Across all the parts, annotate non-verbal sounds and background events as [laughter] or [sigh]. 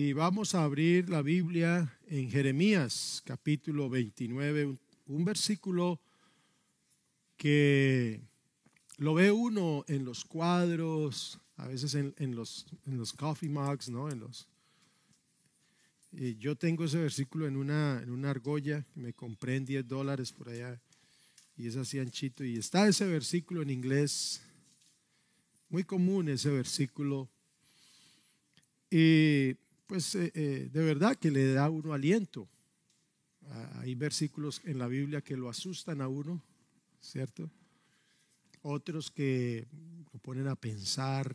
Y vamos a abrir la Biblia en Jeremías capítulo 29, un, versículo que lo ve uno en los cuadros, a veces en, los, en los coffee mugs, ¿no? En los, yo tengo ese versículo en una, en una argolla que me compré en 10 dólares por allá y es así anchito. Y está ese versículo en inglés, muy común ese versículo. Y pues eh, eh, de verdad que le da uno aliento. Ah, hay versículos en la Biblia que lo asustan a uno, ¿cierto? Otros que lo ponen a pensar,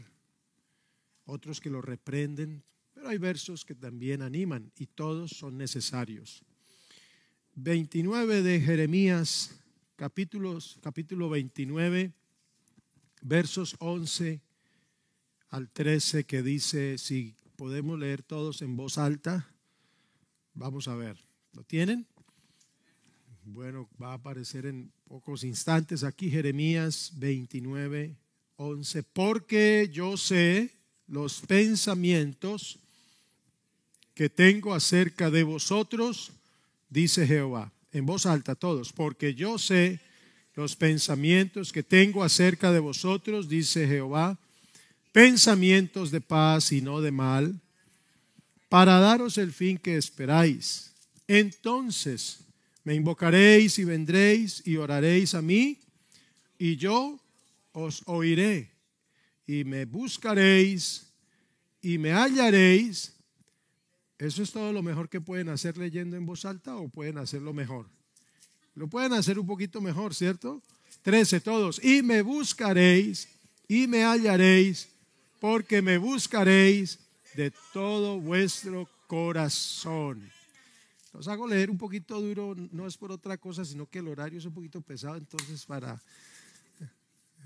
otros que lo reprenden, pero hay versos que también animan y todos son necesarios. 29 de Jeremías, capítulos, capítulo 29, versos 11 al 13 que dice, si podemos leer todos en voz alta. Vamos a ver, ¿lo tienen? Bueno, va a aparecer en pocos instantes aquí Jeremías 29, 11, porque yo sé los pensamientos que tengo acerca de vosotros, dice Jehová, en voz alta todos, porque yo sé los pensamientos que tengo acerca de vosotros, dice Jehová, pensamientos de paz y no de mal, para daros el fin que esperáis. Entonces me invocaréis y vendréis y oraréis a mí, y yo os oiré, y me buscaréis y me hallaréis. Eso es todo lo mejor que pueden hacer leyendo en voz alta o pueden hacerlo mejor. Lo pueden hacer un poquito mejor, ¿cierto? Trece todos. Y me buscaréis y me hallaréis porque me buscaréis de todo vuestro corazón. Los hago leer un poquito duro, no es por otra cosa, sino que el horario es un poquito pesado, entonces para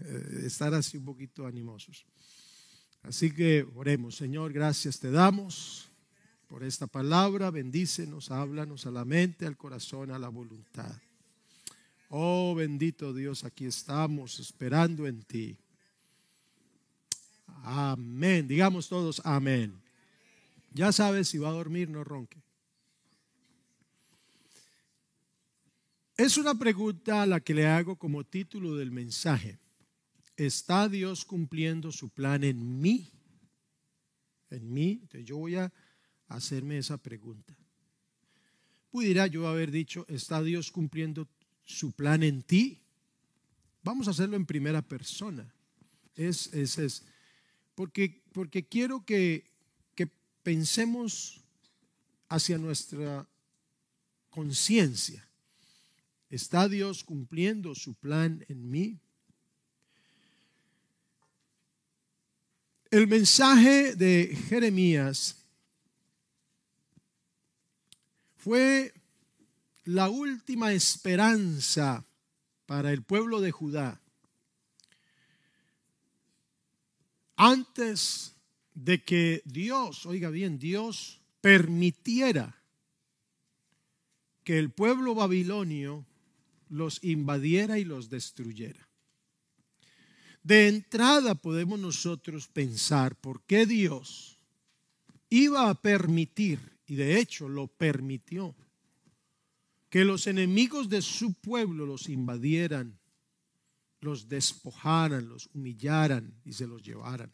eh, estar así un poquito animosos. Así que oremos, Señor, gracias te damos por esta palabra, bendícenos, háblanos a la mente, al corazón, a la voluntad. Oh bendito Dios, aquí estamos esperando en ti. Amén. Digamos todos amén. Ya sabes, si va a dormir, no ronque. Es una pregunta a la que le hago como título del mensaje. ¿Está Dios cumpliendo su plan en mí? En mí. Entonces yo voy a hacerme esa pregunta. Pudiera yo haber dicho, ¿está Dios cumpliendo su plan en ti? Vamos a hacerlo en primera persona. Es, es, es porque, porque quiero que, que pensemos hacia nuestra conciencia. ¿Está Dios cumpliendo su plan en mí? El mensaje de Jeremías fue la última esperanza para el pueblo de Judá antes de que Dios, oiga bien, Dios permitiera que el pueblo babilonio los invadiera y los destruyera. De entrada podemos nosotros pensar por qué Dios iba a permitir, y de hecho lo permitió, que los enemigos de su pueblo los invadieran los despojaran, los humillaran y se los llevaran.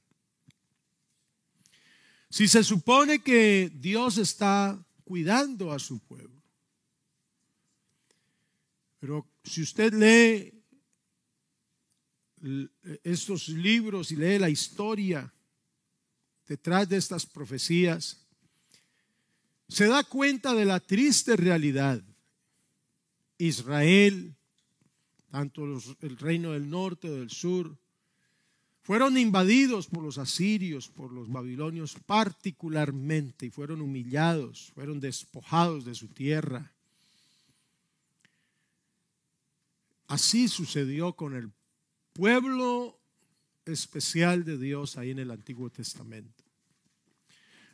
Si se supone que Dios está cuidando a su pueblo, pero si usted lee estos libros y lee la historia detrás de estas profecías, se da cuenta de la triste realidad. Israel tanto el reino del norte del sur, fueron invadidos por los asirios, por los babilonios particularmente, y fueron humillados, fueron despojados de su tierra. Así sucedió con el pueblo especial de Dios ahí en el Antiguo Testamento.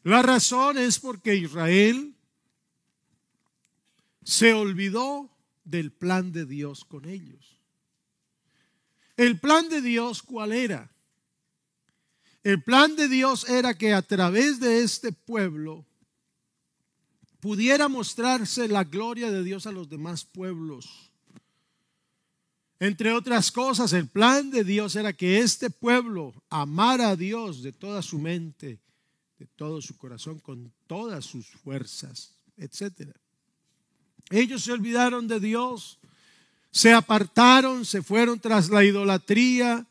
La razón es porque Israel se olvidó del plan de Dios con ellos. El plan de Dios, ¿cuál era? El plan de Dios era que a través de este pueblo pudiera mostrarse la gloria de Dios a los demás pueblos. Entre otras cosas, el plan de Dios era que este pueblo amara a Dios de toda su mente, de todo su corazón, con todas sus fuerzas, etc. Ellos se olvidaron de Dios, se apartaron, se fueron tras la idolatría,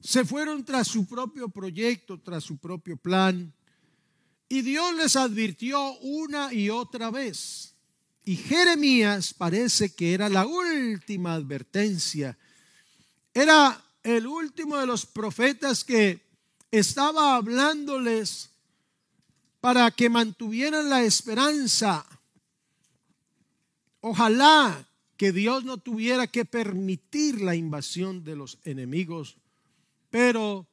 se fueron tras su propio proyecto, tras su propio plan. Y Dios les advirtió una y otra vez y Jeremías parece que era la última advertencia. Era el último de los profetas que estaba hablándoles para que mantuvieran la esperanza. Ojalá que Dios no tuviera que permitir la invasión de los enemigos, pero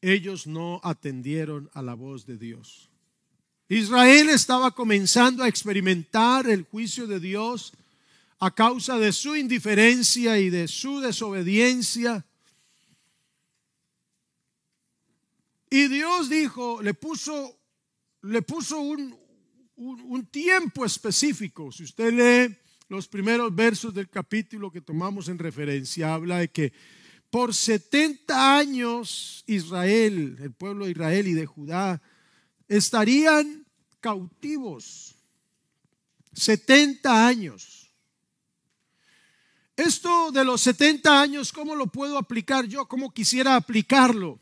ellos no atendieron a la voz de Dios. Israel estaba comenzando a experimentar el juicio de Dios a causa de su indiferencia y de su desobediencia. Y Dios dijo, le puso, le puso un, un, tiempo específico. Si usted lee los primeros versos del capítulo que tomamos en referencia, habla de que por 70 años Israel, el pueblo de Israel y de Judá, estarían cautivos. 70 años. Esto de los 70 años, ¿cómo lo puedo aplicar yo? ¿Cómo quisiera aplicarlo?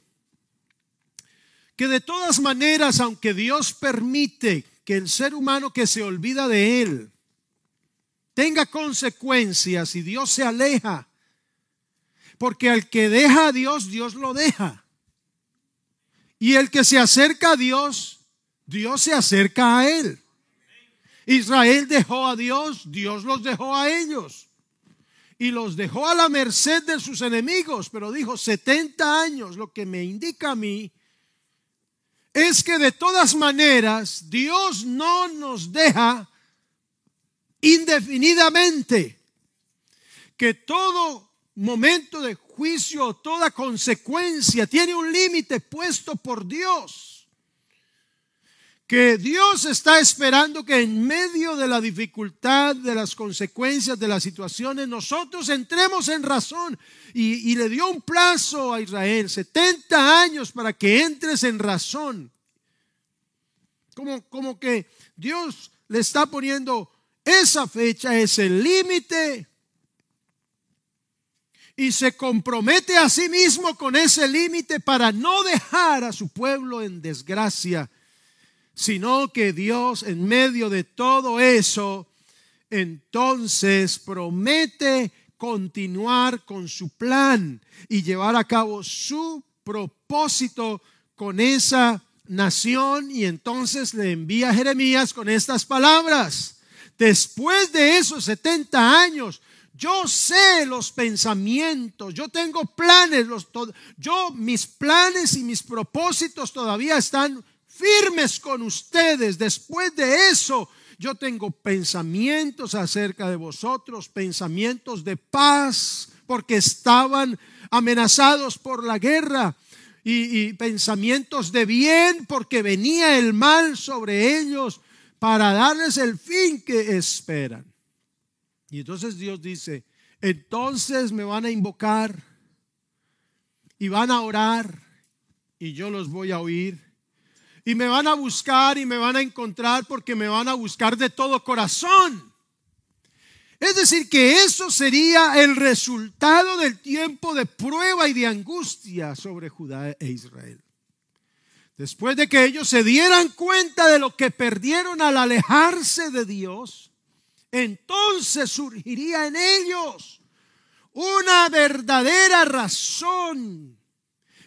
Que de todas maneras, aunque Dios permite que el ser humano que se olvida de Él tenga consecuencias y Dios se aleja, porque al que deja a Dios, Dios lo deja. Y el que se acerca a Dios, Dios se acerca a él. Israel dejó a Dios, Dios los dejó a ellos. Y los dejó a la merced de sus enemigos, pero dijo 70 años, lo que me indica a mí es que de todas maneras Dios no nos deja indefinidamente, que todo momento de juicio, toda consecuencia tiene un límite puesto por Dios que Dios está esperando que en medio de la dificultad, de las consecuencias de las situaciones, nosotros entremos en razón. Y, le dio un plazo a Israel, 70 años para que entres en razón. Como, como que Dios le está poniendo esa fecha, ese límite. Y se compromete a sí mismo con ese límite para no dejar a su pueblo en desgracia sino que Dios en medio de todo eso, entonces promete continuar con su plan y llevar a cabo su propósito con esa nación y entonces le envía a Jeremías con estas palabras. Después de esos 70 años, yo sé los pensamientos, yo tengo planes, los, yo mis planes y mis propósitos todavía están firmes con ustedes. Después de eso, yo tengo pensamientos acerca de vosotros, pensamientos de paz, porque estaban amenazados por la guerra. Y, pensamientos de bien, porque venía el mal sobre ellos para darles el fin que esperan. Y entonces Dios dice, entonces me van a invocar y van a orar y yo los voy a oír y me van a buscar y me van a encontrar porque me van a buscar de todo corazón. Es decir, que eso sería el resultado del tiempo de prueba y de angustia sobre Judá e Israel. Después de que ellos se dieran cuenta de lo que perdieron al alejarse de Dios, entonces surgiría en ellos una verdadera razón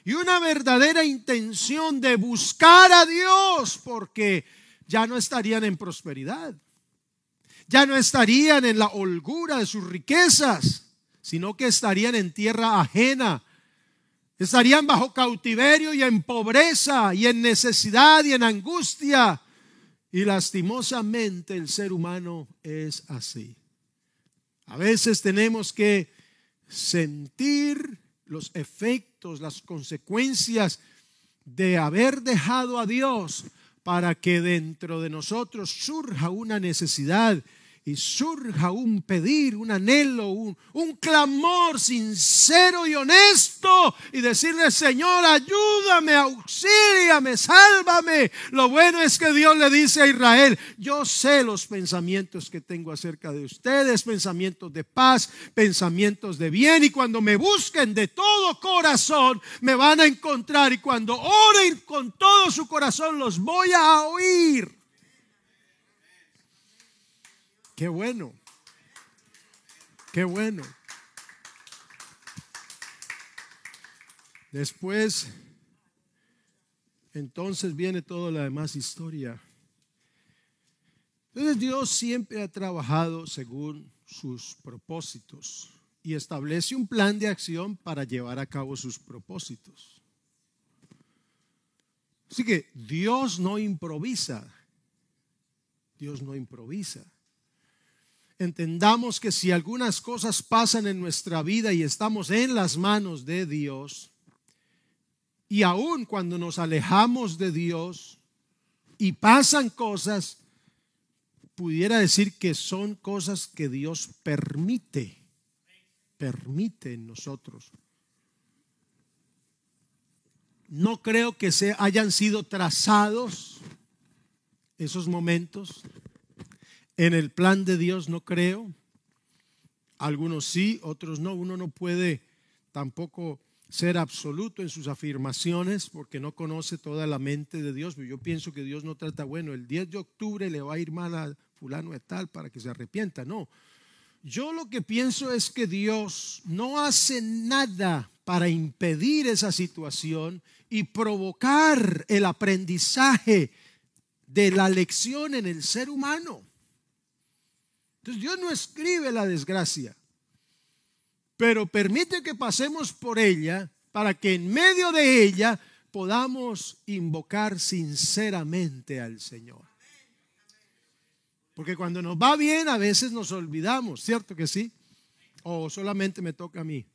y una verdadera intención de buscar a Dios, porque ya no estarían en prosperidad, ya no estarían en la holgura de sus riquezas, sino que estarían en tierra ajena, estarían bajo cautiverio y en pobreza y en necesidad y en angustia. Y lastimosamente el ser humano es así. A veces tenemos que sentir los efectos, las consecuencias de haber dejado a Dios para que dentro de nosotros surja una necesidad y surja un pedir, un anhelo, un, un, clamor sincero y honesto y decirle, Señor, ayúdame, auxíliame, sálvame. Lo bueno es que Dios le dice a Israel, yo sé los pensamientos que tengo acerca de ustedes, pensamientos de paz, pensamientos de bien, y cuando me busquen de todo corazón, me van a encontrar, y cuando oren con todo su corazón, los voy a oír. Qué bueno. Qué bueno. Después, entonces viene toda la demás historia. Entonces Dios siempre ha trabajado según sus propósitos y establece un plan de acción para llevar a cabo sus propósitos. Así que Dios no improvisa. Dios no improvisa entendamos que si algunas cosas pasan en nuestra vida y estamos en las manos de Dios, y aun cuando nos alejamos de Dios y pasan cosas, pudiera decir que son cosas que Dios permite, permite en nosotros. No creo que se hayan sido trazados esos momentos. En el plan de Dios no creo. Algunos sí, otros no. Uno no puede tampoco ser absoluto en sus afirmaciones porque no conoce toda la mente de Dios. Yo pienso que Dios no trata, bueno, el 10 de octubre le va a ir mal a fulano de tal para que se arrepienta. No. Yo lo que pienso es que Dios no hace nada para impedir esa situación y provocar el aprendizaje de la lección en el ser humano. Entonces Dios no escribe la desgracia, pero permite que pasemos por ella para que en medio de ella podamos invocar sinceramente al Señor. Porque cuando nos va bien a veces nos olvidamos, ¿cierto que sí? O solamente me toca a mí.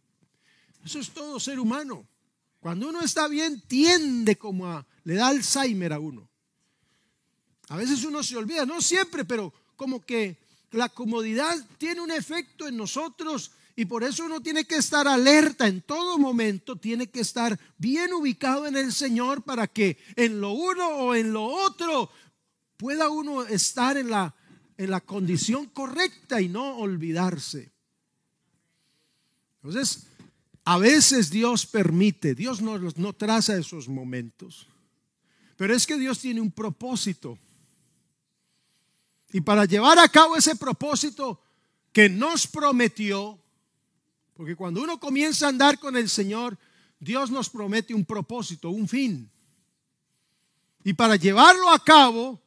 Eso es todo ser humano. Cuando uno está bien, tiende como a, le da Alzheimer a uno. A veces uno se olvida, no siempre, pero como que la comodidad tiene un efecto en nosotros y por eso uno tiene que estar alerta en todo momento, tiene que estar bien ubicado en el Señor para que en lo uno o en lo otro pueda uno estar en la, en la condición correcta y no olvidarse. Entonces, a veces Dios permite, Dios no, no traza esos momentos, pero es que Dios tiene un propósito. Y para llevar a cabo ese propósito que nos prometió, porque cuando uno comienza a andar con el Señor, Dios nos promete un propósito, un fin. Y para llevarlo a cabo,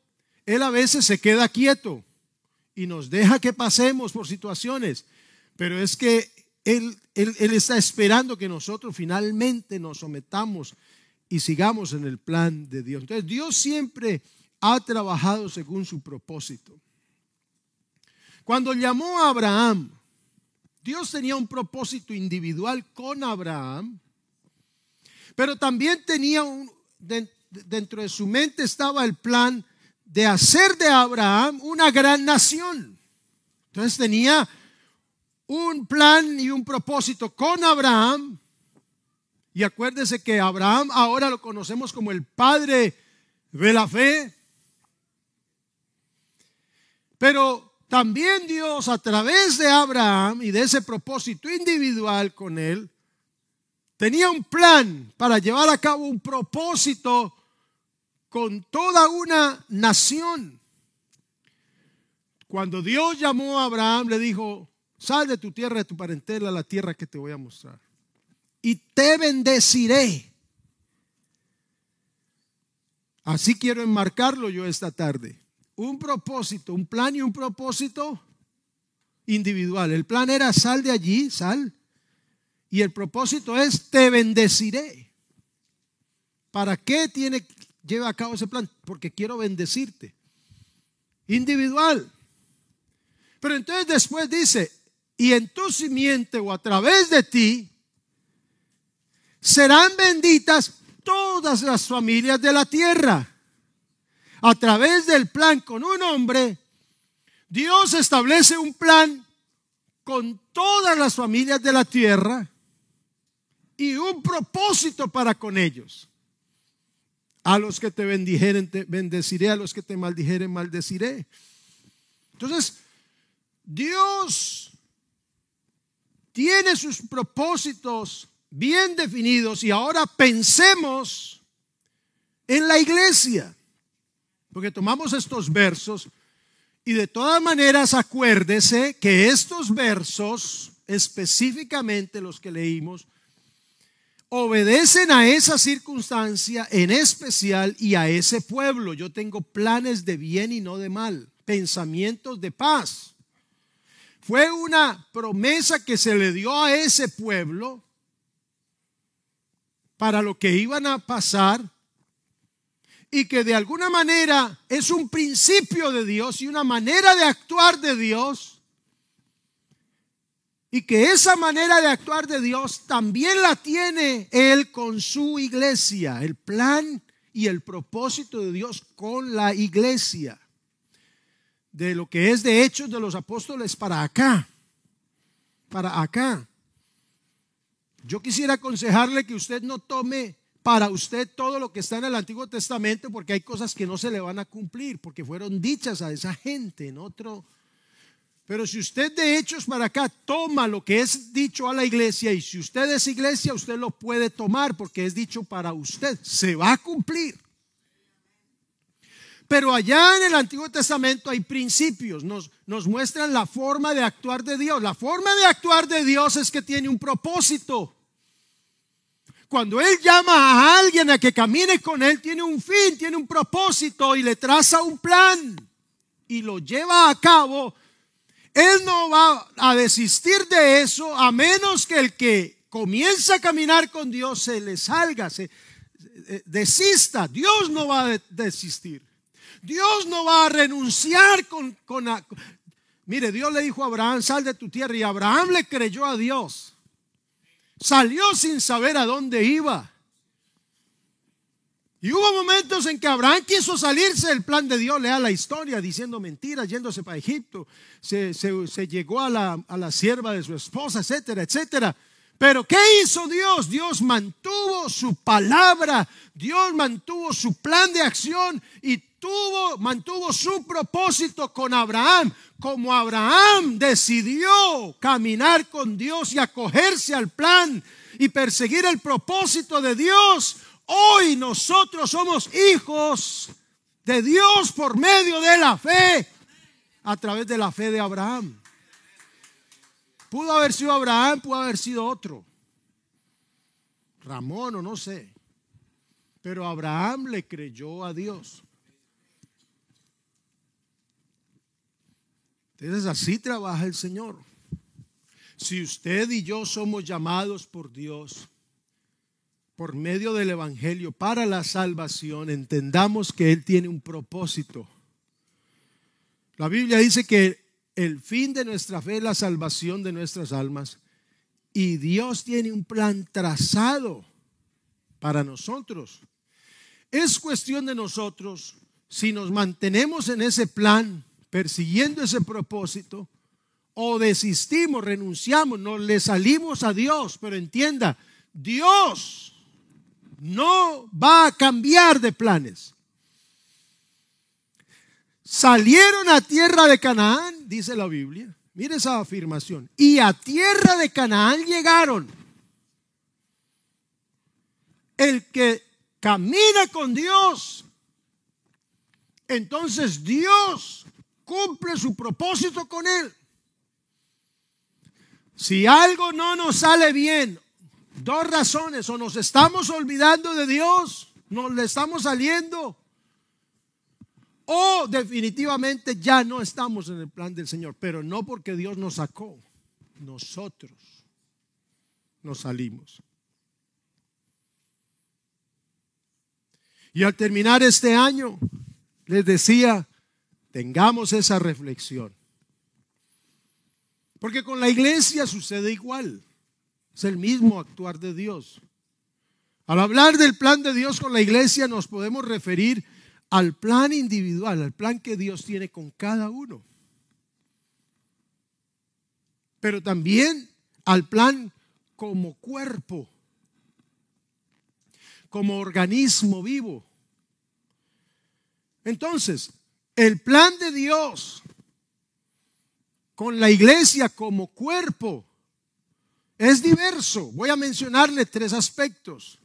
Él a veces se queda quieto y nos deja que pasemos por situaciones. Pero es que Él, él, él está esperando que nosotros finalmente nos sometamos y sigamos en el plan de Dios. Entonces Dios siempre ha trabajado según su propósito. Cuando llamó a Abraham, Dios tenía un propósito individual con Abraham, pero también tenía un, dentro de su mente estaba el plan de hacer de Abraham una gran nación. Entonces tenía un plan y un propósito con Abraham. Y acuérdese que Abraham ahora lo conocemos como el padre de la fe. Pero también Dios a través de Abraham y de ese propósito individual con él, tenía un plan para llevar a cabo un propósito con toda una nación. Cuando Dios llamó a Abraham, le dijo, sal de tu tierra, de tu parentela, a la tierra que te voy a mostrar. Y te bendeciré. Así quiero enmarcarlo yo esta tarde un propósito, un plan y un propósito individual. El plan era sal de allí, sal. Y el propósito es te bendeciré. ¿Para qué tiene lleva a cabo ese plan? Porque quiero bendecirte. Individual. Pero entonces después dice, y en tu simiente o a través de ti serán benditas todas las familias de la tierra. A través del plan con un hombre, Dios establece un plan con todas las familias de la tierra y un propósito para con ellos. A los que te bendijeren, te bendeciré, a los que te maldijeren, maldeciré. Entonces, Dios tiene sus propósitos bien definidos y ahora pensemos en la iglesia. Porque tomamos estos versos y de todas maneras acuérdese que estos versos, específicamente los que leímos, obedecen a esa circunstancia en especial y a ese pueblo. Yo tengo planes de bien y no de mal, pensamientos de paz. Fue una promesa que se le dio a ese pueblo para lo que iban a pasar y que de alguna manera es un principio de Dios y una manera de actuar de Dios y que esa manera de actuar de Dios también la tiene Él con su iglesia, el plan y el propósito de Dios con la iglesia, de lo que es de hechos de los apóstoles para acá, para acá. Yo quisiera aconsejarle que usted no tome para usted todo lo que está en el Antiguo Testamento porque hay cosas que no se le van a cumplir porque fueron dichas a esa gente en otro pero si usted de hechos para acá toma lo que es dicho a la iglesia y si usted es iglesia, usted lo puede tomar porque es dicho para usted. Se va a cumplir. Pero allá en el Antiguo Testamento hay principios, nos, nos muestran la forma de actuar de Dios. La forma de actuar de Dios es que tiene un propósito. Cuando Él llama a alguien a que camine con Él, tiene un fin, tiene un propósito y le traza un plan y lo lleva a cabo. Él no va a desistir de eso a menos que el que comienza a caminar con Dios se le salga, se eh, desista. Dios no va a desistir. Dios no va a renunciar con, con, Mire, Dios le dijo a Abraham, sal de tu tierra. Y Abraham le creyó a Dios. Salió sin saber a dónde iba. Y hubo momentos en que Abraham quiso salirse del plan de Dios, lea la historia, diciendo mentiras, yéndose para Egipto. Se, llegó a la, a la sierva de su esposa, etcétera, etcétera. Pero ¿qué hizo Dios? Dios mantuvo su palabra, Dios mantuvo su plan de acción y tuvo, mantuvo su propósito con Abraham. Como Abraham decidió caminar con Dios y acogerse al plan y perseguir el propósito de Dios, hoy nosotros somos hijos de Dios por medio de la fe, a través de la fe de Abraham. Pudo haber sido Abraham, pudo haber sido otro. Ramón o no sé. Pero Abraham le creyó a Dios. Entonces así trabaja el Señor. Si usted y yo somos llamados por Dios por medio del Evangelio para la salvación, entendamos que Él tiene un propósito. La Biblia dice que el fin de nuestra fe es la salvación de nuestras almas. Y Dios tiene un plan trazado para nosotros. Es cuestión de nosotros si nos mantenemos en ese plan, persiguiendo ese propósito, o desistimos, renunciamos, nos le salimos a Dios. Pero entienda, Dios no va a cambiar de planes salieron a tierra de Canaán, dice la Biblia. Mire esa afirmación. Y a tierra de Canaán llegaron. El que camina con Dios, entonces Dios cumple su propósito con él. Si algo no nos sale bien, dos razones, o nos estamos olvidando de Dios, nos le estamos saliendo, o definitivamente ya no estamos en el plan del Señor, pero no porque Dios nos sacó, nosotros nos salimos. Y al terminar este año, les decía, tengamos esa reflexión. Porque con la iglesia sucede igual. Es el mismo actuar de Dios. Al hablar del plan de Dios con la iglesia nos podemos referir al plan individual, al plan que Dios tiene con cada uno. Pero también al plan como cuerpo, como organismo vivo. Entonces, el plan de Dios con la iglesia como cuerpo es diverso. Voy a mencionarle tres aspectos.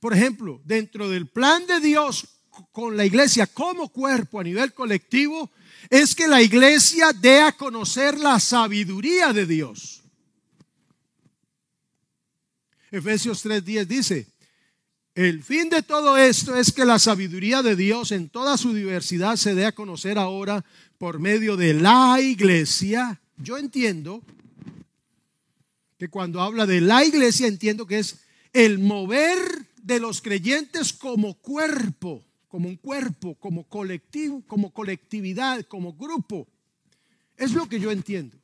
Por ejemplo, dentro del plan de Dios con la iglesia como cuerpo a nivel colectivo, es que la iglesia dé a conocer la sabiduría de Dios. Efesios 3:10 dice, el fin de todo esto es que la sabiduría de Dios en toda su diversidad se dé a conocer ahora por medio de la iglesia. Yo entiendo que cuando habla de la iglesia entiendo que es el mover de los creyentes como cuerpo, como un cuerpo, como colectivo, como colectividad, como grupo. Es lo que yo entiendo.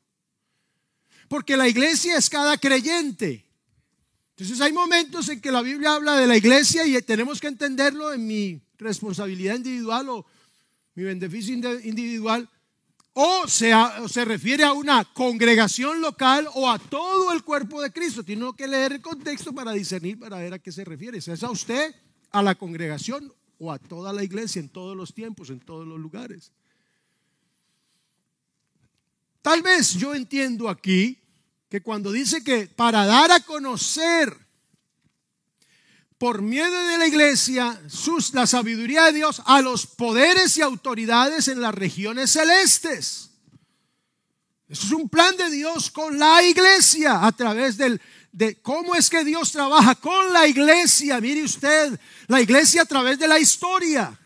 Porque la iglesia es cada creyente. Entonces hay momentos en que la Biblia habla de la iglesia y tenemos que entenderlo en mi responsabilidad individual o mi beneficio individual. O se, se refiere a una congregación local o a todo el cuerpo de Cristo. Tiene que leer el contexto para discernir, para ver a qué se refiere. ¿Es a usted, a la congregación o a toda la iglesia en todos los tiempos, en todos los lugares? Tal vez yo entiendo aquí que cuando dice que para dar a conocer por miedo de la iglesia sus, la sabiduría de Dios a los poderes y autoridades en las regiones celestes. Eso es un plan de Dios con la iglesia a través del, de cómo es que Dios trabaja con la iglesia. Mire usted, la iglesia a través de la historia.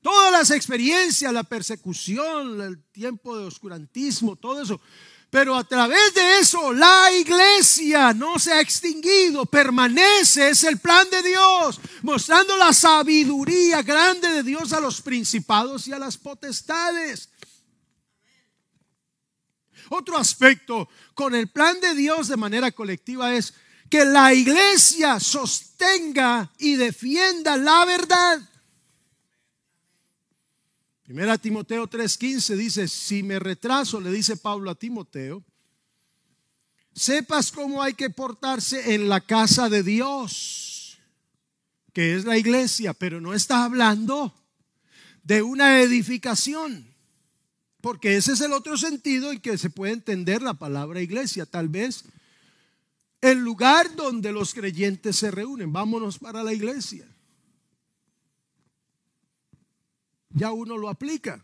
Todas las experiencias, la persecución, el tiempo de oscurantismo, todo eso pero a través de eso la iglesia no se ha extinguido, permanece, es el plan de Dios, mostrando la sabiduría grande de Dios a los principados y a las potestades. Otro aspecto con el plan de Dios de manera colectiva es que la iglesia sostenga y defienda la verdad. Primera Timoteo 3:15 dice, si me retraso, le dice Pablo a Timoteo, sepas cómo hay que portarse en la casa de Dios, que es la iglesia, pero no está hablando de una edificación, porque ese es el otro sentido en que se puede entender la palabra iglesia, tal vez el lugar donde los creyentes se reúnen. Vámonos para la iglesia. Ya uno lo aplica.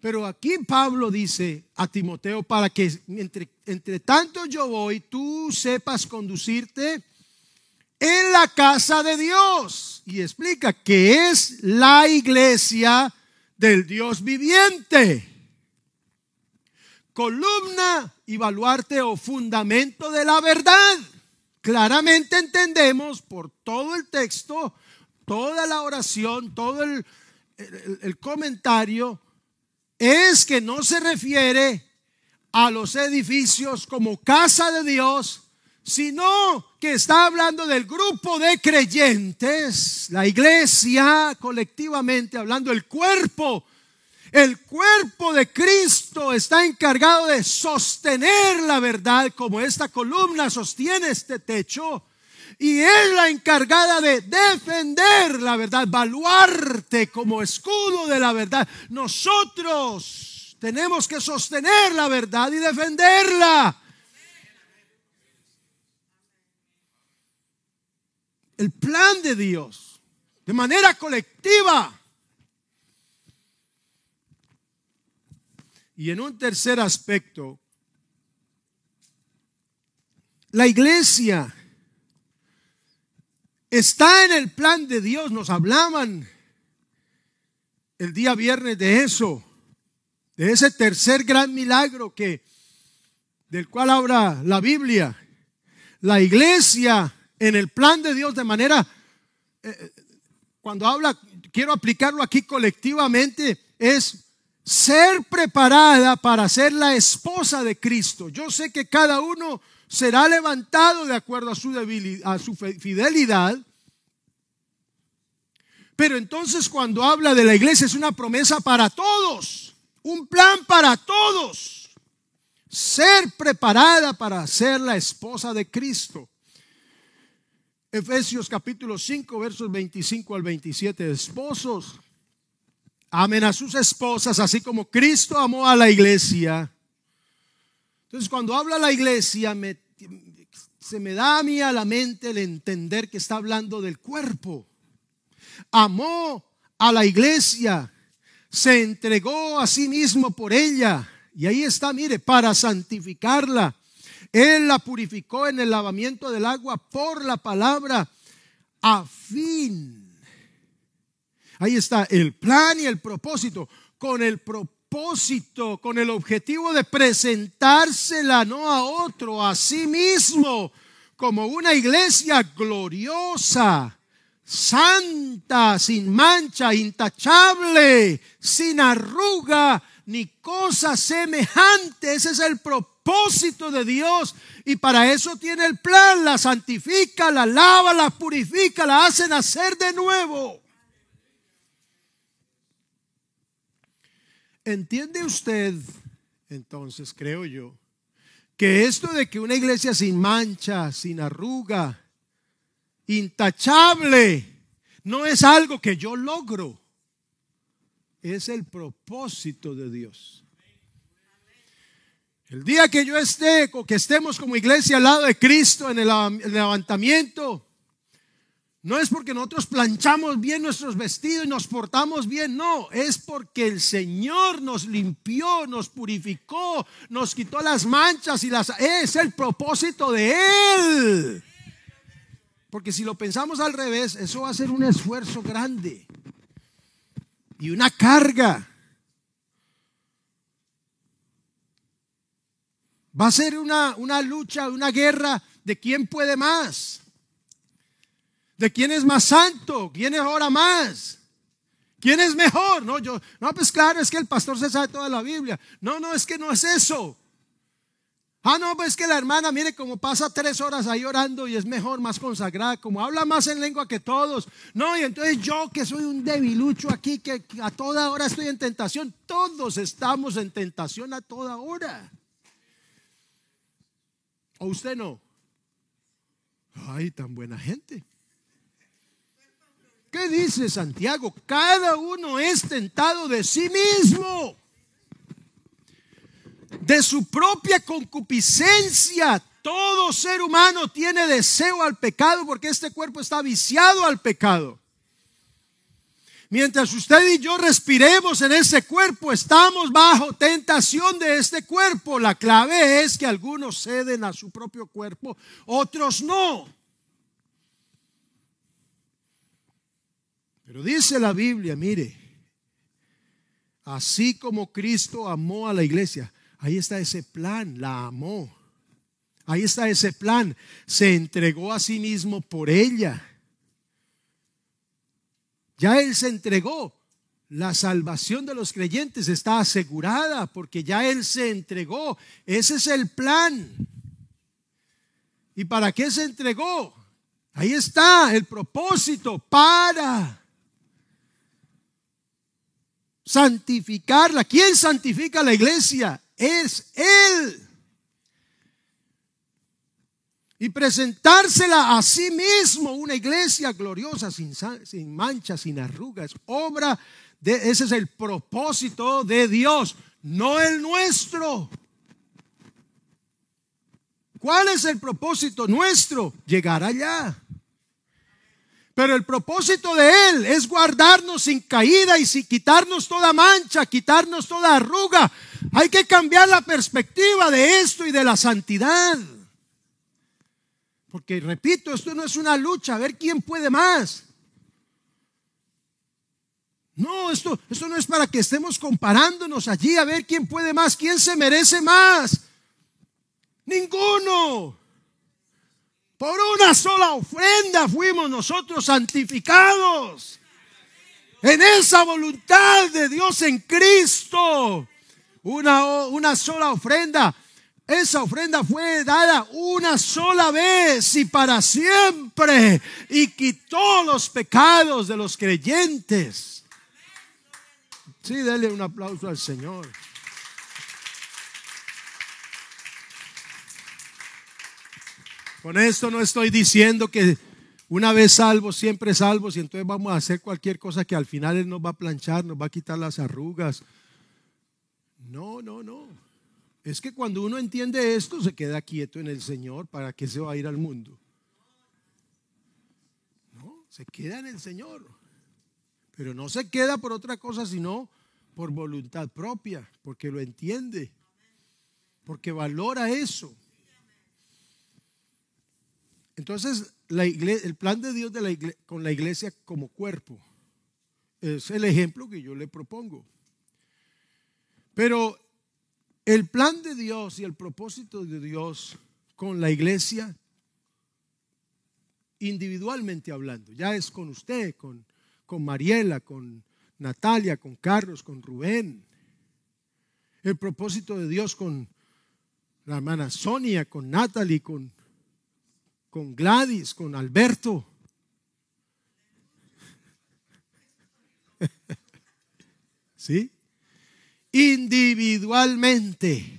Pero aquí Pablo dice a Timoteo para que entre, tanto yo voy, tú sepas conducirte en la casa de Dios. Y explica que es la iglesia del Dios viviente. Columna y baluarte o fundamento de la verdad. Claramente entendemos por todo el texto, toda la oración, todo el, el, comentario es que no se refiere a los edificios como casa de Dios, sino que está hablando del grupo de creyentes, la iglesia colectivamente, hablando del cuerpo. El cuerpo de Cristo está encargado de sostener la verdad como esta columna sostiene este techo y es la encargada de defender la verdad, baluarte como escudo de la verdad. Nosotros tenemos que sostener la verdad y defenderla. El plan de Dios, de manera colectiva. Y en un tercer aspecto, la iglesia Está en el plan de Dios. Nos hablaban el día viernes de eso, de ese tercer gran milagro que del cual habla la Biblia. La iglesia en el plan de Dios de manera eh, cuando habla quiero aplicarlo aquí colectivamente es ser preparada para ser la esposa de Cristo. Yo sé que cada uno será levantado de acuerdo a su, debilidad, a su fidelidad. Pero entonces cuando habla de la iglesia es una promesa para todos, un plan para todos. Ser preparada para ser la esposa de Cristo. Efesios capítulo 5, versos 25 al 27. Esposos, amen a sus esposas, así como Cristo amó a la iglesia. Entonces, cuando habla la iglesia, se me da a mí a la mente el entender que está hablando del cuerpo. Amó a la iglesia, se entregó a sí mismo por ella. Y ahí está, mire, para santificarla él la purificó en el lavamiento del agua por la palabra a fin. Ahí está el plan y el propósito. Con el propósito, con el objetivo de presentársela no a otro, a sí mismo, como una iglesia gloriosa, santa, sin mancha, intachable, sin arruga, ni cosa semejante. Ese es el propósito propósito de Dios y para eso tiene el plan, la santifica, la lava, la purifica, la hace nacer de nuevo. ¿Entiende usted, entonces, creo yo, que esto de que una iglesia sin mancha, sin arruga, intachable, no es algo que yo logro, es el propósito de Dios. El día que yo esté, que estemos como iglesia al lado de Cristo en el levantamiento, no es porque nosotros planchamos bien nuestros vestidos y nos portamos bien, no, es porque el Señor nos limpió, nos purificó, nos quitó las manchas y las... Es el propósito de Él. Porque si lo pensamos al revés, eso va a ser un esfuerzo grande y una carga. Va a ser una, una lucha, una guerra de quién puede más. De quién es más santo, quién es ahora más. ¿Quién es mejor? No, yo, no, pues claro, es que el pastor se sabe toda la Biblia. No, no, es que no es eso. Ah, no, pues es que la hermana, mire cómo pasa tres horas ahí orando y es mejor, más consagrada, como habla más en lengua que todos. No, y entonces yo que soy un debilucho aquí, que a toda hora estoy en tentación. Todos estamos en tentación a toda hora. ¿O usted no? Ay, tan buena gente. ¿Qué dice Santiago? Cada uno es tentado de sí mismo, de su propia concupiscencia. Todo ser humano tiene deseo al pecado porque este cuerpo está viciado al pecado. Mientras usted y yo respiremos en ese cuerpo, estamos bajo tentación de este cuerpo. La clave es que algunos ceden a su propio cuerpo, otros no. Pero dice la Biblia, mire, así como Cristo amó a la iglesia, ahí está ese plan, la amó. Ahí está ese plan, se entregó a sí mismo por ella. Ya Él se entregó. La salvación de los creyentes está asegurada porque ya Él se entregó. Ese es el plan. ¿Y para qué se entregó? Ahí está el propósito para santificarla. ¿Quién santifica la iglesia? Es Él y presentársela a sí mismo, una iglesia gloriosa, sin, sin mancha, sin arrugas, obra de, ese es el propósito de Dios, no el nuestro. ¿Cuál es el propósito nuestro? Llegar allá. Pero el propósito de Él es guardarnos sin caída y sin quitarnos toda mancha, quitarnos toda arruga. Hay que cambiar la perspectiva de esto y de la santidad. Porque repito, esto no es una lucha, a ver quién puede más. No, esto, esto no es para que estemos comparándonos allí a ver quién puede más, quién se merece más. Ninguno. Por una sola ofrenda fuimos nosotros santificados. En esa voluntad de Dios en Cristo. Una, una sola ofrenda Esa ofrenda fue dada una sola vez y para siempre y quitó los pecados de los creyentes. Sí, dele un aplauso al Señor. Con esto no estoy diciendo que una vez salvos, siempre salvos, y entonces vamos a hacer cualquier cosa que al final Él nos va a planchar, nos va a quitar las arrugas. No, no, no. Es que cuando uno entiende esto, se queda quieto en el Señor. ¿Para qué se va a ir al mundo? No, se queda en el Señor. Pero no se queda por otra cosa, sino por voluntad propia, porque lo entiende, porque valora eso. Entonces, el plan de Dios con la iglesia como cuerpo es el ejemplo que yo le propongo. Pero el plan de Dios y el propósito de Dios con la iglesia, individualmente hablando, ya es con usted, con, con Mariela, con Natalia, con Carlos, con Rubén. El propósito de Dios con la hermana Sonia, con Natalie, con con Gladys, con Alberto. [laughs] ¿Sí? Individualmente.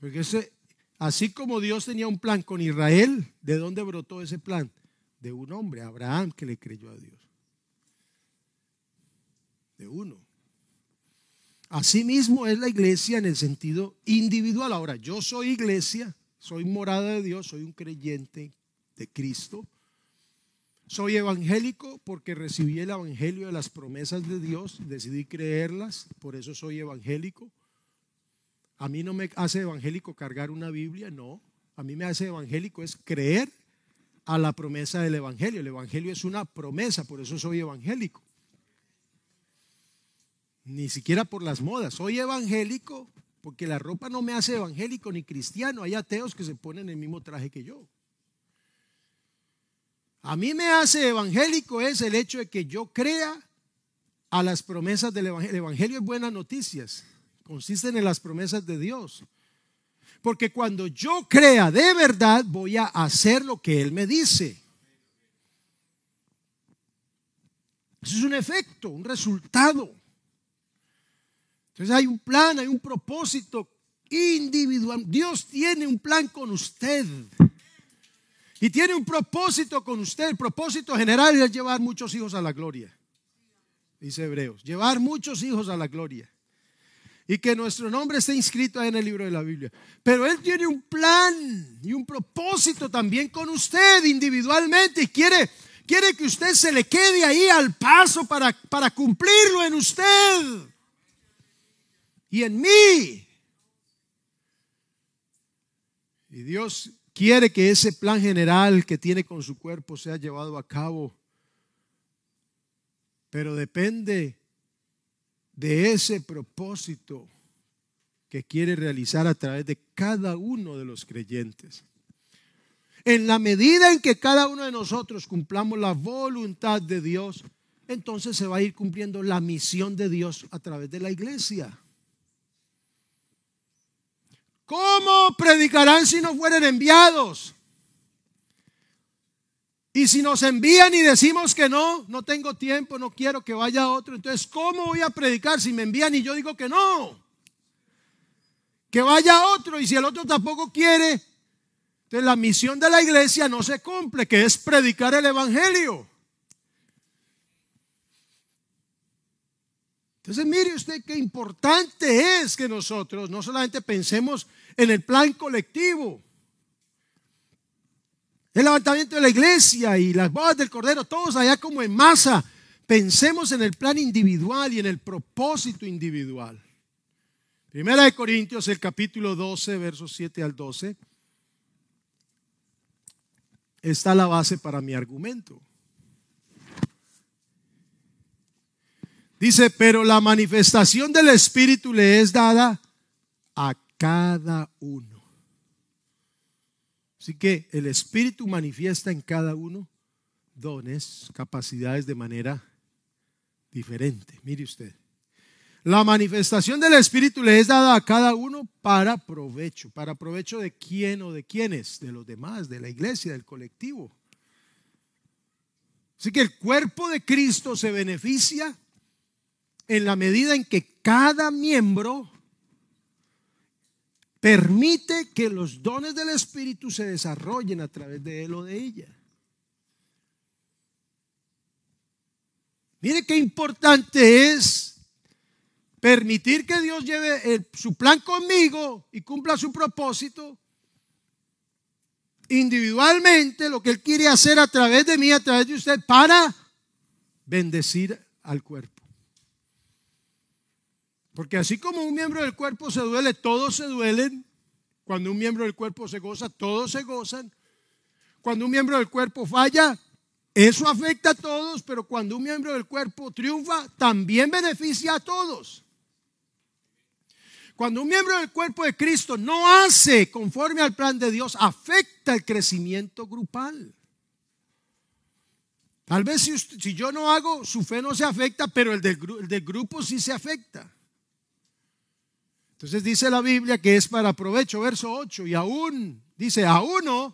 Porque ese, así como Dios tenía un plan con Israel, ¿de dónde brotó ese plan? De un hombre, Abraham, que le creyó a Dios. De uno. Asimismo es la iglesia en el sentido individual. Ahora, yo soy iglesia soy morada de Dios, soy un creyente de Cristo. Soy evangélico porque recibí el evangelio de las promesas de Dios, decidí creerlas, por eso soy evangélico. A mí no me hace evangélico cargar una Biblia, no. A mí me hace evangélico es creer a la promesa del evangelio. El evangelio es una promesa, por eso soy evangélico. Ni siquiera por las modas. Soy evangélico porque la ropa no me hace evangélico ni cristiano. Hay ateos que se ponen el mismo traje que yo. A mí me hace evangélico es el hecho de que yo crea a las promesas del evangelio. El evangelio es buenas noticias. Consisten en las promesas de Dios. Porque cuando yo crea de verdad, voy a hacer lo que Él me dice. Eso es un efecto, un resultado. Entonces hay un plan, hay un propósito individual. Dios tiene un plan con usted. Y tiene un propósito con usted. El propósito general es llevar muchos hijos a la gloria. Dice Hebreos. Llevar muchos hijos a la gloria. Y que nuestro nombre esté inscrito ahí en el libro de la Biblia. Pero Él tiene un plan y un propósito también con usted individualmente. Y quiere, quiere que usted se le quede ahí al paso para, para cumplirlo en usted y en mí. Y Dios quiere que ese plan general que tiene con su cuerpo sea llevado a cabo. Pero depende de ese propósito que quiere realizar a través de cada uno de los creyentes. En la medida en que cada uno de nosotros cumplamos la voluntad de Dios, entonces se va a ir cumpliendo la misión de Dios a través de la iglesia. ¿Cómo predicarán si no fueren enviados? Y si nos envían y decimos que no, no tengo tiempo, no quiero que vaya otro, entonces ¿cómo voy a predicar si me envían y yo digo que no? Que vaya otro y si el otro tampoco quiere, entonces la misión de la iglesia no se cumple, que es predicar el Evangelio. Entonces mire usted qué importante es que nosotros no solamente pensemos en el plan colectivo, el levantamiento de la iglesia y las bodas del Cordero, todos allá como en masa, pensemos en el plan individual y en el propósito individual. Primera de Corintios, el capítulo 12, versos 7 al 12, está la base para mi argumento. Dice, pero la manifestación del Espíritu le es dada a cada uno. Así que el Espíritu manifiesta en cada uno dones, capacidades de manera diferente. Mire usted. La manifestación del Espíritu le es dada a cada uno para provecho. ¿Para provecho de quién o de quiénes? De los demás, de la iglesia, del colectivo. Así que el cuerpo de Cristo se beneficia en la medida en que cada miembro permite que los dones del Espíritu se desarrollen a través de él o de ella. Mire qué importante es permitir que Dios lleve su plan conmigo y cumpla su propósito individualmente, lo que Él quiere hacer a través de mí, a través de usted, para bendecir al cuerpo. Porque así como un miembro del cuerpo se duele, todos se duelen. Cuando un miembro del cuerpo se goza, todos se gozan. Cuando un miembro del cuerpo falla, eso afecta a todos, pero cuando un miembro del cuerpo triunfa, también beneficia a todos. Cuando un miembro del cuerpo de Cristo no hace conforme al plan de Dios, afecta el crecimiento grupal. Tal vez si, yo no hago, su fe no se afecta, pero el del, el del grupo sí se afecta. Entonces dice la Biblia que es para provecho, verso 8, y aún, dice, a uno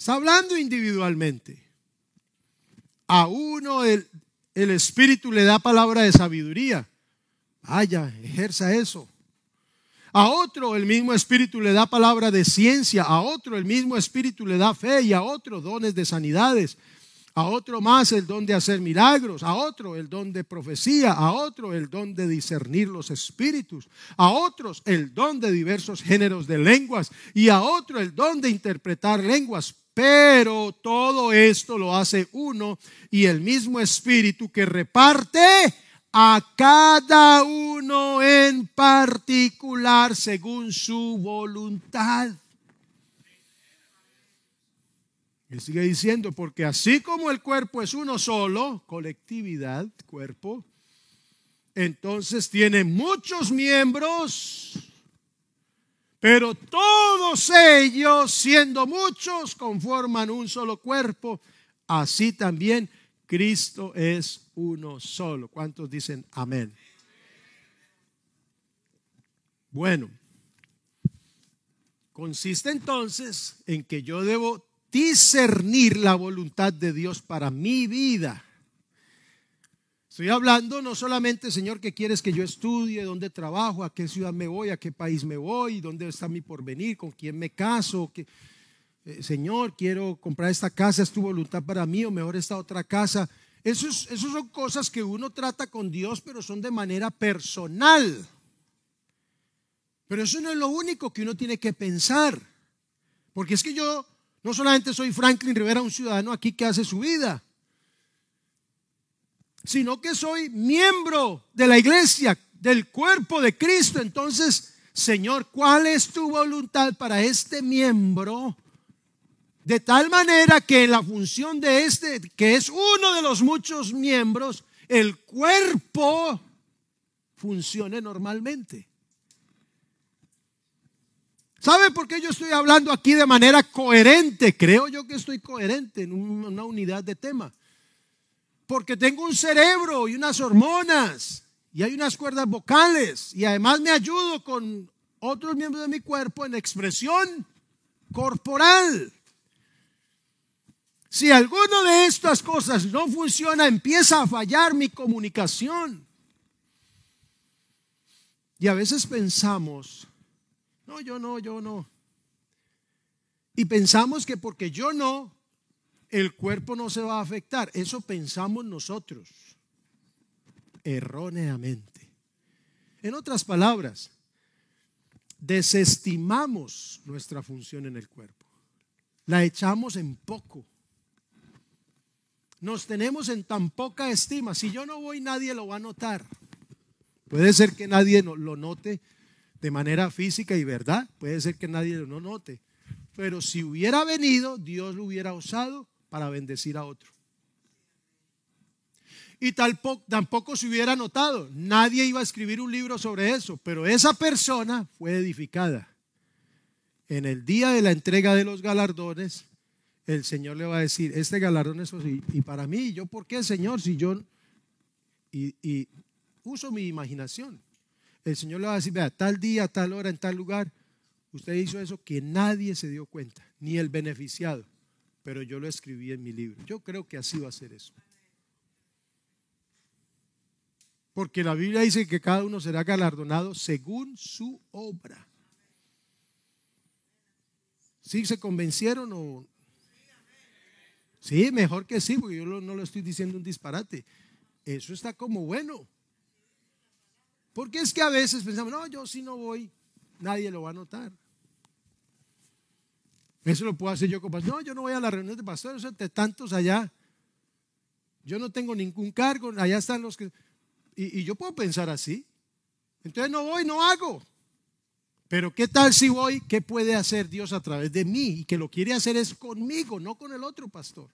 Está hablando individualmente. A uno el, el Espíritu le da palabra de sabiduría. Vaya, ejerza eso. A otro el mismo Espíritu le da palabra de ciencia. A otro el mismo Espíritu le da fe y a otro dones de sanidades a otro más el don de hacer milagros, a otro el don de profecía, a otro el don de discernir los espíritus, a otros el don de diversos géneros de lenguas y a otro el don de interpretar lenguas. Pero todo esto lo hace uno y el mismo espíritu que reparte a cada uno en particular según su voluntad. Y sigue diciendo, porque así como el cuerpo es uno solo, colectividad, cuerpo, entonces tiene muchos miembros, pero todos ellos, siendo muchos, conforman un solo cuerpo. Así también Cristo es uno solo. ¿Cuántos dicen amén? Bueno, consiste entonces en que yo debo discernir la voluntad de Dios para mi vida. Estoy hablando no solamente, Señor, que quieres que yo estudie, dónde trabajo, a qué ciudad me voy, a qué país me voy, dónde está mi porvenir, con quién me caso. Eh, Señor, quiero comprar esta casa, es tu voluntad para mí, o mejor esta otra casa. Esos, esos son cosas que uno trata con Dios, pero son de manera personal. Pero eso no es lo único que uno tiene que pensar. Porque es que yo no solamente soy Franklin Rivera, un ciudadano aquí que hace su vida, sino que soy miembro de la iglesia, del cuerpo de Cristo. Entonces, Señor, ¿cuál es tu voluntad para este miembro? De tal manera que en la función de este, que es uno de los muchos miembros, el cuerpo funcione normalmente. ¿Sabe por qué yo estoy hablando aquí de manera coherente? Creo yo que estoy coherente en una unidad de tema. Porque tengo un cerebro y unas hormonas y hay unas cuerdas vocales y además me ayudo con otros miembros de mi cuerpo en expresión corporal. Si alguno de estas cosas no funciona, empieza a fallar mi comunicación. Y a veces pensamos, no, yo no, yo no. Y pensamos que porque yo no, el cuerpo no se va a afectar. Eso pensamos nosotros, erróneamente. En otras palabras, desestimamos nuestra función en el cuerpo. La echamos en poco. Nos tenemos en tan poca estima. Si yo no voy, nadie lo va a notar. Puede ser que nadie lo note de manera física y verdad, puede ser que nadie lo note. Pero si hubiera venido, Dios lo hubiera usado para bendecir a otro. Y tampoco se hubiera notado. Nadie iba a escribir un libro sobre eso, pero esa persona fue edificada. En el día de la entrega de los galardones, el Señor le va a decir, este galardón es así. Y para mí, ¿yo por qué, Señor? Si yo... Y, y uso mi imaginación. El Señor le va a decir, vea, tal día, tal hora, en tal lugar, usted hizo eso que nadie se dio cuenta, ni el beneficiado, pero yo lo escribí en mi libro. Yo creo que así va a ser eso. Porque la Biblia dice que cada uno será galardonado según su obra. ¿Sí se convencieron o...? Sí, mejor que sí, porque yo no lo estoy diciendo un disparate. Eso está como bueno. Porque es que a veces pensamos, no, yo si no voy, nadie lo va a notar. Eso lo puedo hacer yo como No, yo no voy a la reunión de pastores, de tantos allá. Yo no tengo ningún cargo, allá están los que... Y, y yo puedo pensar así. Entonces no voy, no hago. Pero ¿qué tal si voy? ¿Qué puede hacer Dios a través de mí? Y que lo quiere hacer es conmigo, no con el otro pastor.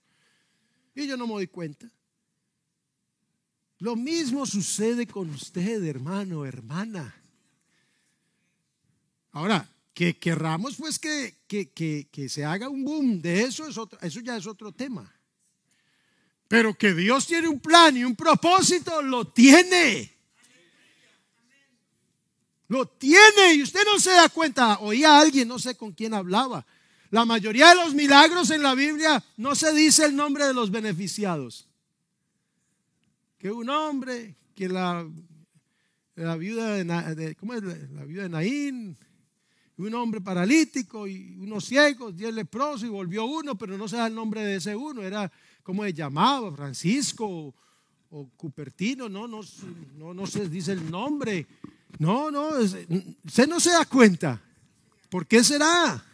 Y yo no me doy cuenta. Lo mismo sucede con usted, hermano, hermana. Ahora, que querramos pues que, que, se haga un boom de eso, es otro, eso ya es otro tema. Pero que Dios tiene un plan y un propósito, lo tiene. Lo tiene y usted no se da cuenta. Oía a alguien, no sé con quién hablaba. La mayoría de los milagros en la Biblia no se dice el nombre de los beneficiados que un hombre, que la, la viuda de, ¿cómo es? La viuda de Naín, un hombre paralítico y unos ciegos, diez leprosos y volvió uno, pero no se da el nombre de ese uno, era como se llamaba, Francisco o, Cupertino, no, no, no, no se dice el nombre. No, no, usted no se da cuenta. ¿Por qué será?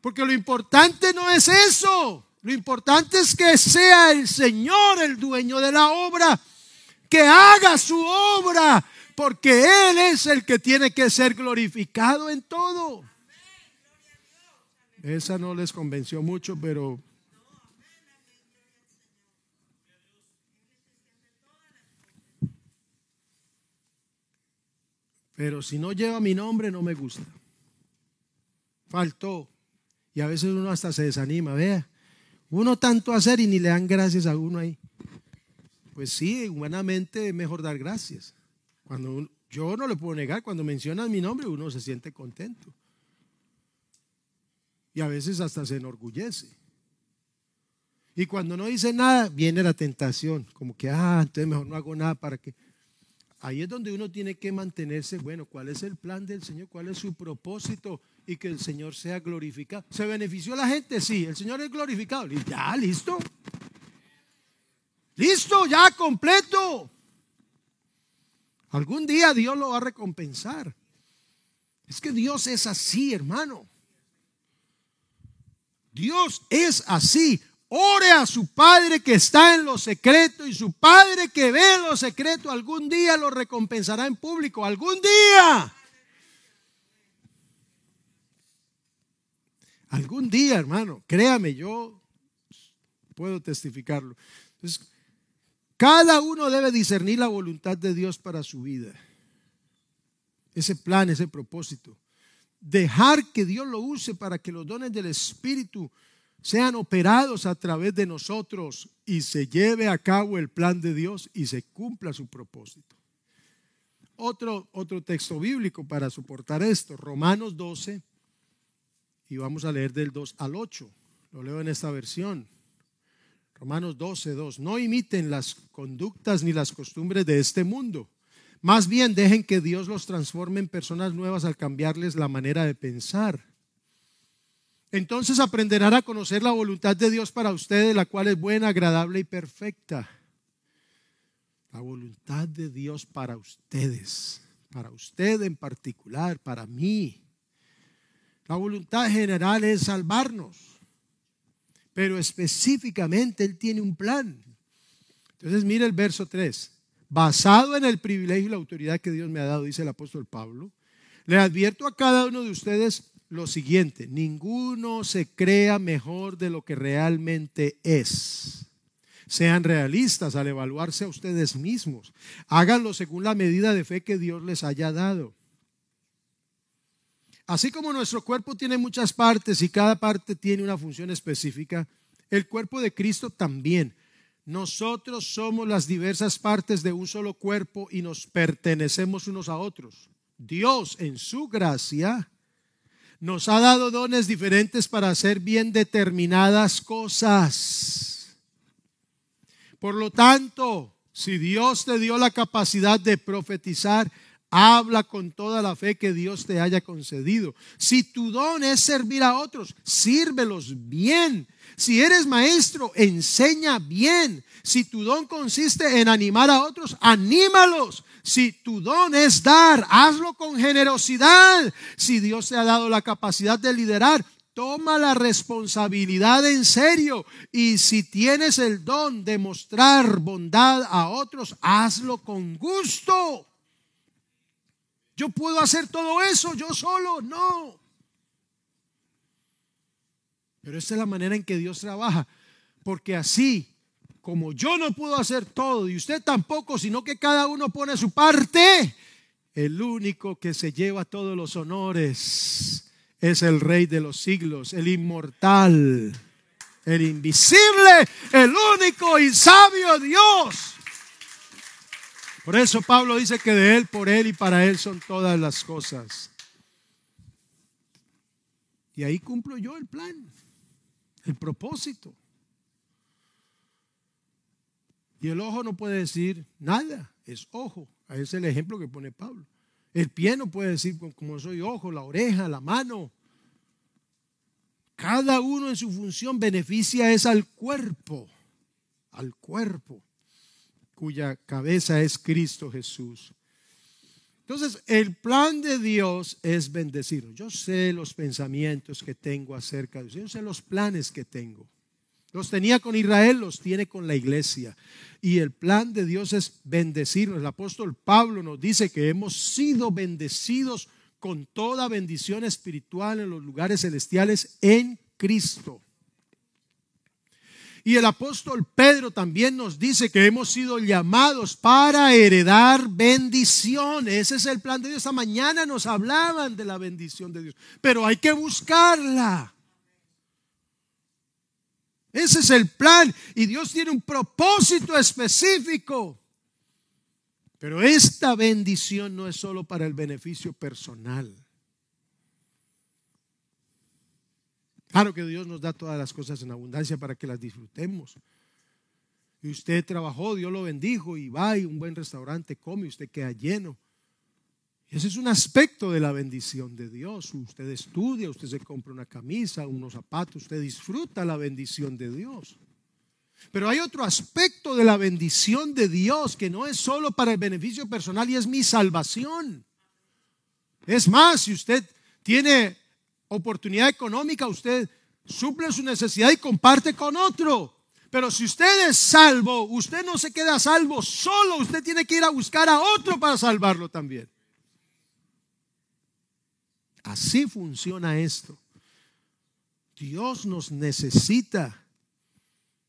Porque lo importante no es eso. Lo importante es que sea el Señor el dueño de la obra, que haga su obra, porque Él es el que tiene que ser glorificado en todo. Esa no les convenció mucho, pero... Pero si no lleva mi nombre, no me gusta. Faltó. Y a veces uno hasta se desanima, vea. Uno tanto hacer y ni le dan gracias a uno ahí. Pues sí, humanamente es mejor dar gracias. Cuando yo no le puedo negar, cuando mencionan mi nombre uno se siente contento. Y a veces hasta se enorgullece. Y cuando no dice nada, viene la tentación, como que, ah, entonces mejor no hago nada para que... Ahí es donde uno tiene que mantenerse, bueno, ¿cuál es el plan del Señor? ¿Cuál es su propósito? Y que el Señor sea glorificado. ¿Se benefició la gente? Sí, el Señor es glorificado. Ya, listo. Listo, ya completo. Algún día Dios lo va a recompensar. Es que Dios es así, hermano. Dios es así. Ore a su Padre que está en lo secreto y su Padre que ve en lo secreto algún día lo recompensará en público. Algún día. Algún día, hermano, créame, yo puedo testificarlo. Entonces, cada uno debe discernir la voluntad de Dios para su vida. Ese plan, ese propósito. Dejar que Dios lo use para que los dones del Espíritu sean operados a través de nosotros y se lleve a cabo el plan de Dios y se cumpla su propósito. Otro, otro texto bíblico para soportar esto, Romanos 12, y vamos a leer del 2 al 8. Lo leo en esta versión. Romanos 12, 2. No imiten las conductas ni las costumbres de este mundo. Más bien dejen que Dios los transforme en personas nuevas al cambiarles la manera de pensar. Entonces aprenderán a conocer la voluntad de Dios para ustedes, la cual es buena, agradable y perfecta. La voluntad de Dios para ustedes, para usted en particular, para mí. La voluntad general es salvarnos, pero específicamente Él tiene un plan. Entonces mire el verso 3. Basado en el privilegio y la autoridad que Dios me ha dado, dice el apóstol Pablo, le advierto a cada uno de ustedes lo siguiente, ninguno se crea mejor de lo que realmente es. Sean realistas al evaluarse a ustedes mismos. Háganlo según la medida de fe que Dios les haya dado. Así como nuestro cuerpo tiene muchas partes y cada parte tiene una función específica, el cuerpo de Cristo también. nosotros somos las diversas partes de un solo cuerpo y nos pertenecemos unos a otros. Dios, en su gracia, nos ha dado dones diferentes para hacer bien determinadas cosas. Por lo tanto, si Dios te dio la capacidad de profetizar, habla con toda la fe que Dios te haya concedido. Si tu don es servir a otros, sírvelos bien. Si eres maestro, enseña bien. Si tu don consiste en animar a otros, anímalos. Si tu don es dar, hazlo con generosidad. Si Dios te ha dado la capacidad de liderar, toma la responsabilidad en serio. Y si tienes el don de mostrar bondad a otros, hazlo con gusto. Yo puedo hacer todo eso yo solo, no. Pero esta es la manera en que Dios trabaja, porque así como yo no puedo hacer todo y usted tampoco, sino que cada uno pone su parte, el único que se lleva todos los honores es el Rey de los siglos, el inmortal, el invisible, el único y sabio Dios. Por eso Pablo dice que de Él, por Él y para Él son todas las cosas. Y ahí cumplo yo el plan, el propósito. Y el ojo no puede decir nada, es ojo. Ese es el ejemplo que pone Pablo. El pie no puede decir como soy ojo, la oreja, la mano. Cada uno en su función beneficia es al cuerpo, al cuerpo, cuya cabeza es Cristo Jesús. Entonces, el plan de Dios es bendecirnos. Yo sé los pensamientos que tengo acerca de Dios. Yo sé los planes que tengo. Los tenía con Israel, los tiene con la iglesia. Y el plan de Dios es bendecirnos. El apóstol Pablo nos dice que hemos sido bendecidos con toda bendición espiritual en los lugares celestiales en Cristo. Y el apóstol Pedro también nos dice que hemos sido llamados para heredar bendiciones. Ese es el plan de Dios. Esta mañana nos hablaban de la bendición de Dios, pero hay que buscarla. Ese es el plan y Dios tiene un propósito específico. Pero esta bendición no es solo para el beneficio personal. Claro que Dios nos da todas las cosas en abundancia para que las disfrutemos. Y usted trabajó, Dios lo bendijo y va y un buen restaurante come usted queda lleno. Ese es un aspecto de la bendición de Dios. Usted estudia, usted se compra una camisa, unos zapatos, usted disfruta la bendición de Dios. Pero hay otro aspecto de la bendición de Dios que no es solo para el beneficio personal y es mi salvación. Es más, si usted tiene oportunidad económica, usted suple su necesidad y comparte con otro. Pero si usted es salvo, usted no se queda salvo solo, usted tiene que ir a buscar a otro para salvarlo también. Así funciona esto. Dios nos necesita.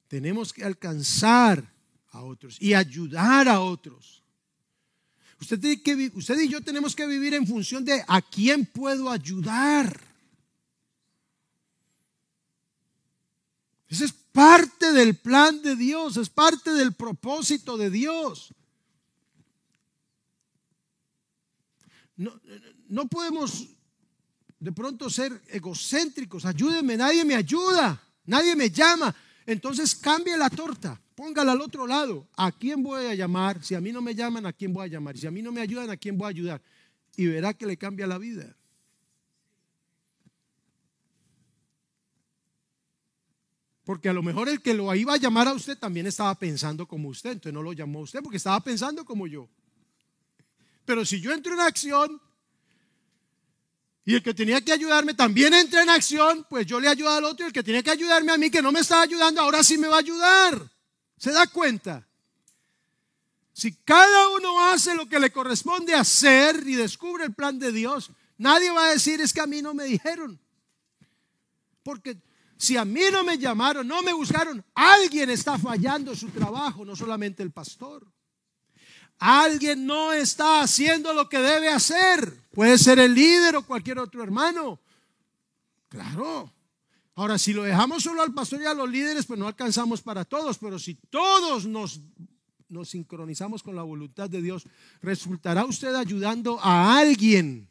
Tenemos que alcanzar a otros y ayudar a otros. Usted, tiene que, usted y yo tenemos que vivir en función de a quién puedo ayudar. Ese es parte del plan de Dios, es parte del propósito de Dios. No, no podemos de pronto ser egocéntricos, ayúdenme, nadie me ayuda, nadie me llama. Entonces cambie la torta, póngala al otro lado. ¿A quién voy a llamar? Si a mí no me llaman, ¿a quién voy a llamar? Si a mí no me ayudan, ¿a quién voy a ayudar? Y verá que le cambia la vida. Porque a lo mejor el que lo iba a llamar a usted también estaba pensando como usted, entonces no lo llamó a usted porque estaba pensando como yo. Pero si yo entro en acción, y el que tenía que ayudarme también entra en acción, pues yo le ayudo al otro y el que tenía que ayudarme a mí, que no me estaba ayudando, ahora sí me va a ayudar. ¿Se da cuenta? Si cada uno hace lo que le corresponde hacer y descubre el plan de Dios, nadie va a decir es que a mí no me dijeron. Porque si a mí no me llamaron, no me buscaron, alguien está fallando su trabajo, no solamente el pastor. Alguien no está haciendo lo que debe hacer. Puede ser el líder o cualquier otro hermano. Claro. Ahora, si lo dejamos solo al pastor y a los líderes, pues no alcanzamos para todos, pero si todos nos, nos sincronizamos con la voluntad de Dios, resultará usted ayudando a alguien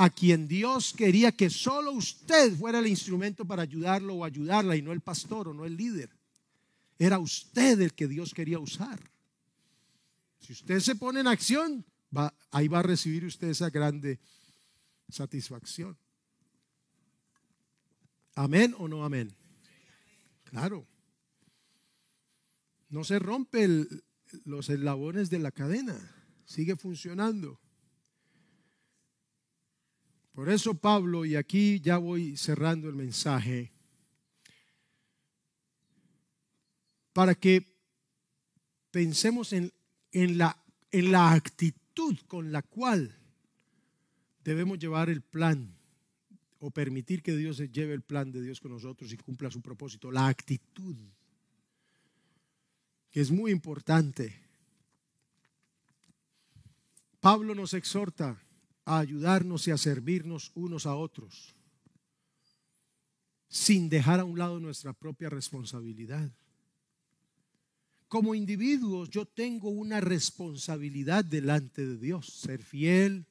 a quien Dios quería que solo usted fuera el instrumento para ayudarlo o ayudarla y no el pastor o no el líder. Era usted el que Dios quería usar. Si usted se pone en acción, ahí va a recibir usted esa grande satisfacción. Amén o no amén. Claro. No se rompe los eslabones de la cadena. Sigue funcionando. Por eso Pablo, y aquí ya voy cerrando el mensaje, para que pensemos en, la, en la actitud con la cual debemos llevar el plan o permitir que Dios lleve el plan de Dios con nosotros y cumpla su propósito. La actitud, que es muy importante. Pablo nos exhorta a ayudarnos y a servirnos unos a otros, sin dejar a un lado nuestra propia responsabilidad. Como individuos yo tengo una responsabilidad delante de Dios, ser fiel,